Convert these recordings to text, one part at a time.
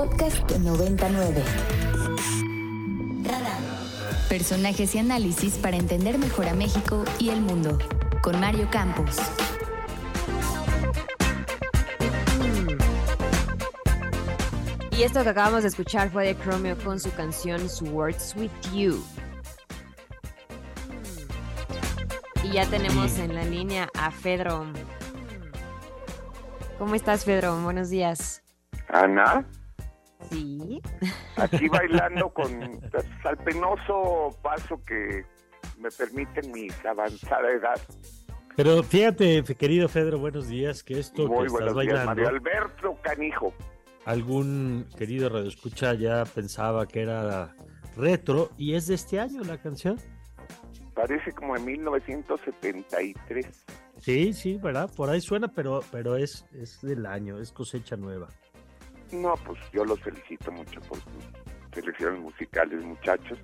Podcast 99. Personajes y análisis para entender mejor a México y el mundo. Con Mario Campos. Y esto que acabamos de escuchar fue de Chromeo con su canción Words With You. Y ya tenemos en la línea a Fedro. ¿Cómo estás, Fedro? Buenos días. Ana, Sí. aquí bailando con al penoso paso que me permiten mi avanzada edad. Pero fíjate, querido Fedro, buenos días, que esto que Muy estás buenos días, bailando, Mario Alberto Canijo. algún querido radioescucha ya pensaba que era retro y es de este año la canción. Parece como en 1973. Sí, sí, ¿verdad? Por ahí suena, pero, pero es, es del año, es cosecha nueva. No, pues yo los felicito mucho por sus selecciones musicales, muchachos.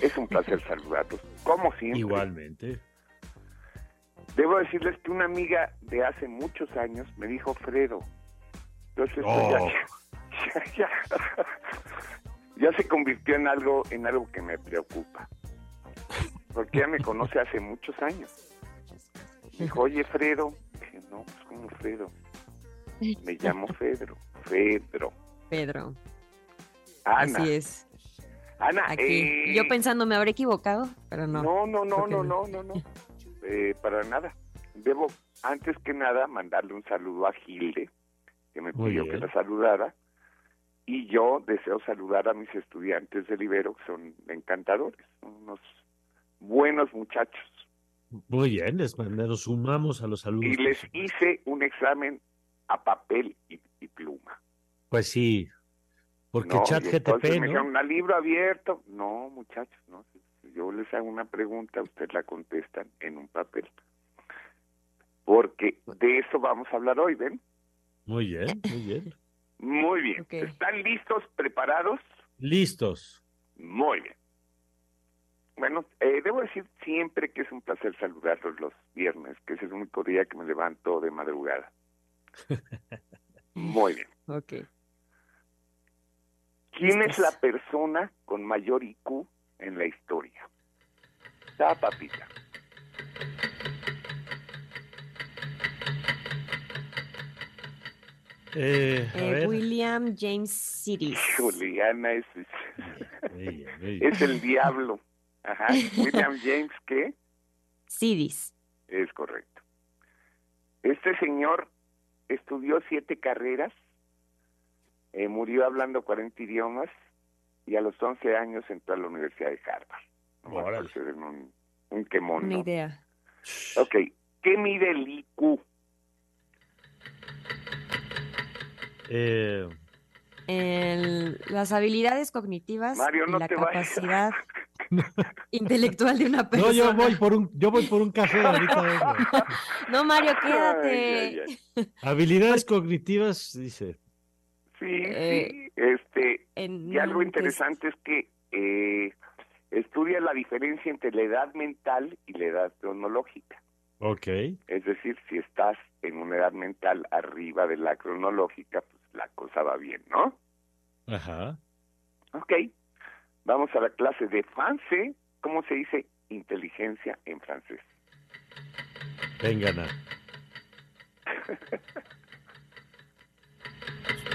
Es un placer saludarlos, como siempre. Igualmente. Debo decirles que una amiga de hace muchos años me dijo Fredo. Entonces esto Oh. ya, ya, ya- ya se convirtió en algo, en algo que me preocupa. Porque ella me conoce hace muchos años. Me dijo, oye Fredo. Dije, no, pues como Fredo. Me llamo Fedro. Fedro. Pedro. Ana. Así es. Ana, Aquí. eh, Yo pensando me habré equivocado, pero no. No, no, no, no, no. no, no. Eh, para nada. Debo, antes que nada, mandarle un saludo a Gilde, que me Muy pidió que la saludara. Y yo deseo saludar a mis estudiantes del Ibero, que son encantadores, unos buenos muchachos. Muy bien, les nos sumamos a los saludos. Y les hice un examen a papel y, y pluma. Pues sí, porque ¿no? chat GTP, me ¿no? dijeron, ¿a libro abierto? No, muchachos, no. Si yo les hago una pregunta, ustedes la contestan en un papel. Porque de eso vamos a hablar hoy, ¿ven? Muy bien, muy bien. Muy bien. ¿Están listos, preparados? Listos. Muy bien. Bueno, eh, debo decir siempre que es un placer saludarlos los viernes, que es el único día que me levanto de madrugada. Muy bien. Ok. ¿Quién es la persona con mayor IQ en la historia? Da, papita. Eh, a Eh, ver. William James Cities. Juliana es, es el diablo. Ajá. William James, ¿qué? Cities. Es correcto. Este señor estudió siete carreras, eh, murió hablando 40 idiomas y a los 11 años entró a la Universidad de Harvard. Den un, un quemón, Una ¿no? idea. Ok, ¿qué mide el IQ? Eh, El- las habilidades cognitivas Mario, y no la te vayas. intelectual de una persona. no, yo voy por un, yo voy por un café ahorita. No, Mario, quédate. ay, ay. Habilidades cognitivas, dice. Sí, Eh, sí. Este, En- y algo interesante es que eh, estudia la diferencia entre la edad mental y la edad cronológica. Ok. Es decir, si estás en una edad mental arriba de la cronológica, pues la cosa va bien, ¿no? Ajá. Ok. Vamos a la clase de francés. ¿Cómo se dice inteligencia en francés? Venga, Ana.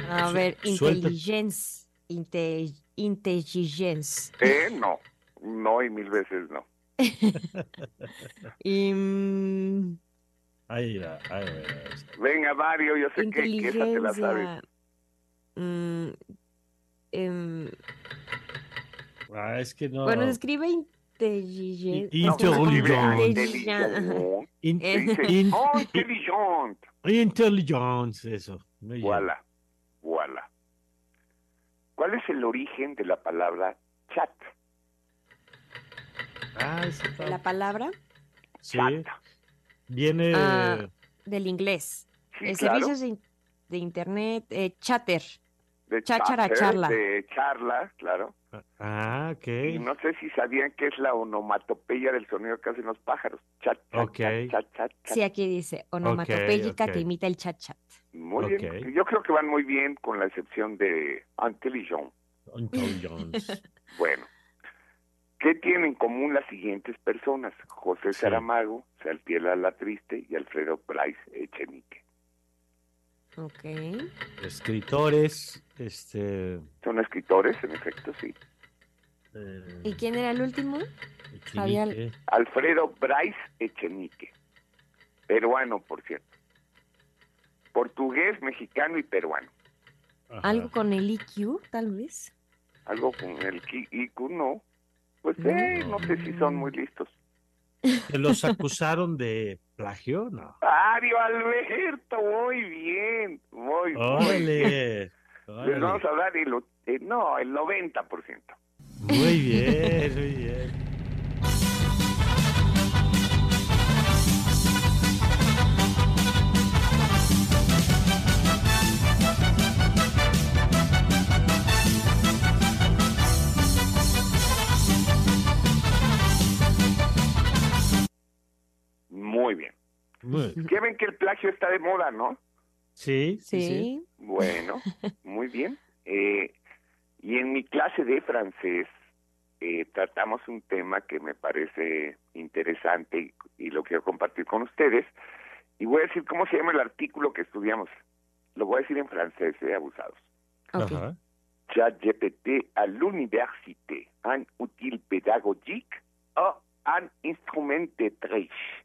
A ver, intelligence. inte- intelligence. Eh, no. No y mil veces no. Y, mm, Ahí, va, ahí. Venga, Mario, yo sé que, que esa te la sabes. inteligencia. mm, em, Ah, es que no. Bueno, se escribe inteligencia. In- No, Intelligence. Intelligence. In- Se dice, in- oh, intelligent. Intelligence, eso. Voilà. Voilà. ¿Cuál es el origen de la palabra chat? Ah, está- La palabra Sí. Chat. Viene. Ah. del inglés. Sí, Eh, claro. Servicios de, in- de internet, eh, chatter. De Cháchara, chatter, charla. de charla, claro. Ah, ok. Y no sé si sabían que es la onomatopeya del sonido que hacen los pájaros. Chat, chat, chat, chat, chat, chat. Sí, aquí dice onomatopéyica ok. que imita el chat chat. Muy bien. Yo creo que van muy bien, con la excepción de Intelligent. Anton Jones. Bueno, ¿qué tienen en común las siguientes personas? José Sí. Saramago, Saltiela La Triste y Alfredo Price Echenique. Ok. Escritores, este. Son escritores, en efecto, sí. eh, ¿Y quién era el último? Echenique. Alfredo Bryce Echenique, peruano, por cierto. Portugués, mexicano y peruano. Ajá. ¿Algo con el IQ, tal vez? Algo con el IQ, no. Pues No. eh, no sé si son muy listos. ¿Que los acusaron de plagio? No. Mario Alberto, muy bien, muy bien. Les vamos a dar el, eh, no, el 90%. Muy bien, muy bien. Muy bien. Muy- ¿Qué ven que el plagio está de moda, no? Sí, sí. Bueno, muy bien. Eh, y en mi clase de francés eh, tratamos un tema que me parece interesante y, y lo quiero compartir con ustedes. Y voy a decir cómo se llama el artículo que estudiamos. Lo voy a decir en francés, eh, abusados. ChatGPT à l'université, un outil pédagogique o un instrument de triche.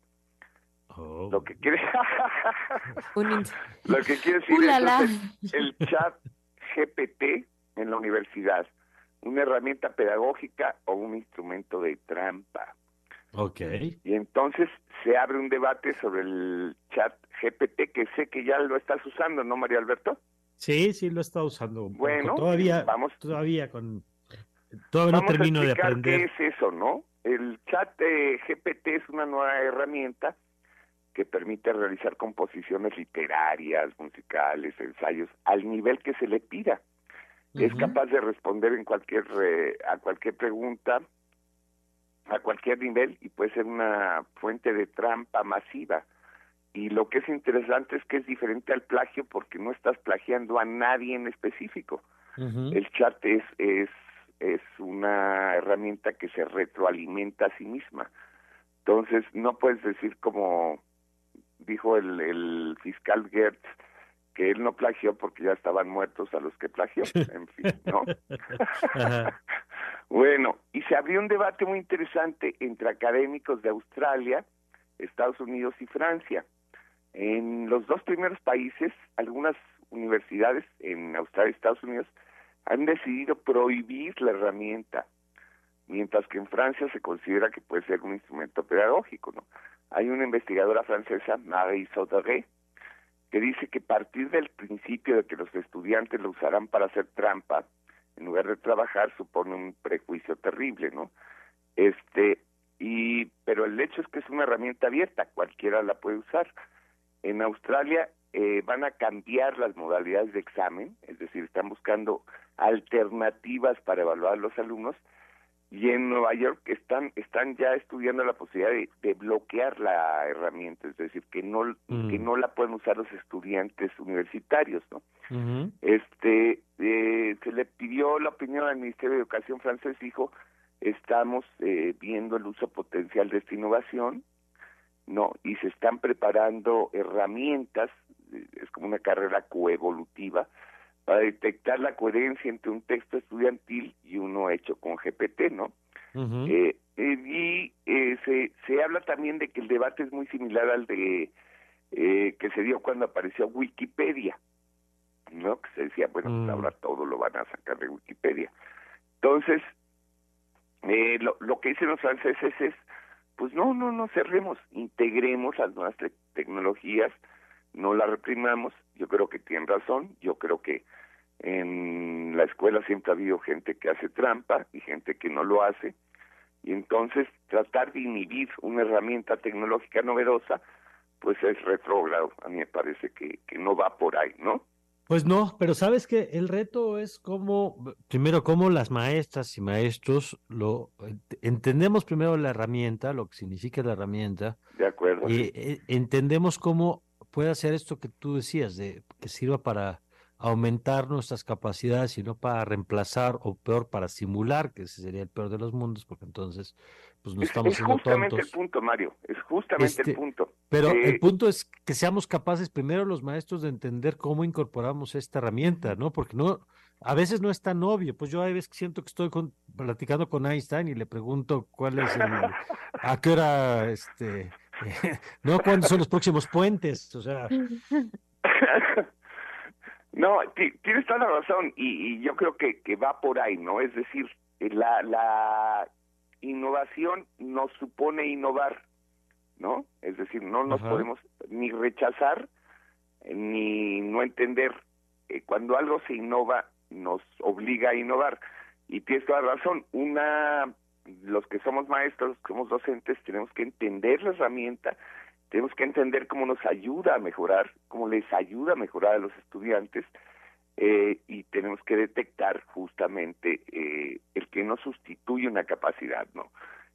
Oh. Lo que quiere, lo que quiere decir es el chat GPT en la universidad, una herramienta pedagógica o un instrumento de trampa. Ok. Y entonces se abre un debate sobre el chat GPT que sé que ya lo estás usando, ¿no, María Alberto? Sí, sí, lo está usando. Bueno, todavía, vamos- todavía con. Todavía no termino a de aprender. qué es eso, ¿no? El chat eh, GPT es una nueva herramienta que permite realizar composiciones literarias, musicales, ensayos, al nivel que se le pida. Es capaz de responder en cualquier eh, a cualquier pregunta, a cualquier nivel y puede ser una fuente de trampa masiva. Y lo que es interesante es que es diferente al plagio porque no estás plagiando a nadie en específico. El chat es, es, es una herramienta que se retroalimenta a sí misma. Entonces, no puedes decir como dijo el, el fiscal Gertz, que él no plagió porque ya estaban muertos a los que plagió. En fin, ¿no? Bueno, y se abrió un debate muy interesante entre académicos de Australia, Estados Unidos y Francia. En los dos primeros países, algunas universidades en Australia y Estados Unidos han decidido prohibir la herramienta, mientras que en Francia se considera que puede ser un instrumento pedagógico. ¿no? Hay una investigadora francesa, Marie Sauteré, que dice que partir del principio de que los estudiantes lo usarán para hacer trampa, en lugar de trabajar supone un prejuicio terrible, ¿no? Este y pero el hecho es que es una herramienta abierta, cualquiera la puede usar. En Australia eh, van a cambiar las modalidades de examen, es decir, están buscando alternativas para evaluar a los alumnos y en Nueva York están están ya estudiando la posibilidad de, de bloquear la herramienta, es decir, que no Mm. que no la pueden usar los estudiantes universitarios, ¿no? Este eh, se le pidió la opinión al Ministerio de Educación francés dijo estamos eh, viendo el uso potencial de esta innovación no y se están preparando herramientas eh, es como una carrera coevolutiva para detectar la coherencia entre un texto estudiantil y uno hecho con GPT no eh, eh, y eh, se, se habla también de que el debate es muy similar al de eh, que se dio cuando apareció Wikipedia, ¿no? Que se decía, bueno, pues Mm. ahora todo lo van a sacar de Wikipedia. Entonces, eh, lo, lo que dicen los franceses es, pues no, no, no cerremos, integremos las nuevas te- tecnologías, no las reprimamos. Yo creo que tienen razón, yo creo que en la escuela siempre ha habido gente que hace trampa y gente que no lo hace. Y entonces tratar de inhibir una herramienta tecnológica novedosa, pues es retrógrado. A mí me parece que, que no va por ahí, ¿no? Pues no, pero sabes que el reto es cómo, primero, cómo las maestras y maestros lo entendemos primero la herramienta, lo que significa la herramienta. De acuerdo. Y eh, entendemos cómo puede hacer esto que tú decías, de que sirva para aumentar nuestras capacidades y no para reemplazar o peor para simular, que ese sería el peor de los mundos, porque entonces pues no estamos es, es justamente el punto, Mario, es justamente el este, punto. Pero el punto es que seamos capaces primero los maestros de entender cómo incorporamos esta herramienta, ¿no? Porque no, a veces no es tan obvio. Pues yo a veces siento que estoy platicando con Einstein y le pregunto cuál es el, a qué hora, este, no, cuándo son los próximos puentes, o sea. No, tienes toda la razón y, yo creo que, que va por ahí, ¿no? Es decir, la, la innovación nos supone innovar, ¿no? Es decir, no nos podemos ni rechazar ni no entender. Eh, cuando algo se innova, nos obliga a innovar. Y tienes toda razón. Una, los que somos maestros, somos docentes, tenemos que entender la herramienta, tenemos que entender cómo nos ayuda a mejorar, cómo les ayuda a mejorar a los estudiantes eh, y tenemos que detectar justamente eh, el que no sustituye una capacidad, ¿no?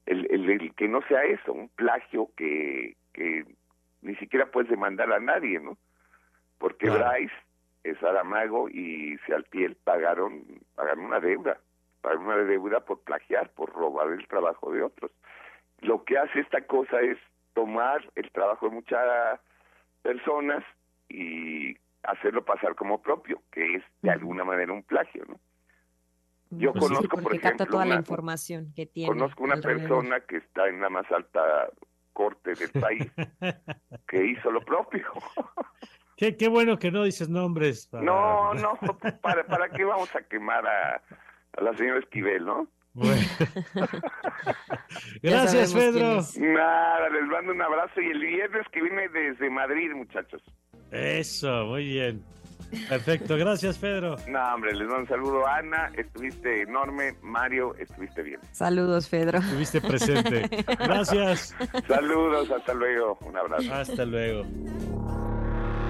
El, el, que no sea eso, un plagio que, que ni siquiera puedes demandar a nadie, ¿no? Porque Bryce es Aramago y Sealtiel pagaron, pagaron una deuda, una deuda por plagiar, por robar el trabajo de otros. Lo que hace esta cosa es tomar el trabajo de muchas personas y hacerlo pasar como propio, que es de alguna manera un plagio, ¿no? Yo pues conozco, por ejemplo, toda la información que tiene. Conozco una persona que está en la más alta corte del país que hizo lo propio. Qué, qué bueno que no dices nombres. No, no, ¿para, ¿para qué vamos a quemar a, a la señora Esquivel, no? Gracias, Pedro. Nada, les mando un abrazo y el viernes que viene desde Madrid, muchachos. Eso, muy bien. Perfecto, gracias Pedro. No, hombre, les mando un saludo Ana, estuviste enorme, Mario, estuviste bien. Saludos, Pedro. Estuviste presente. Gracias. Saludos, hasta luego, un abrazo. Hasta luego.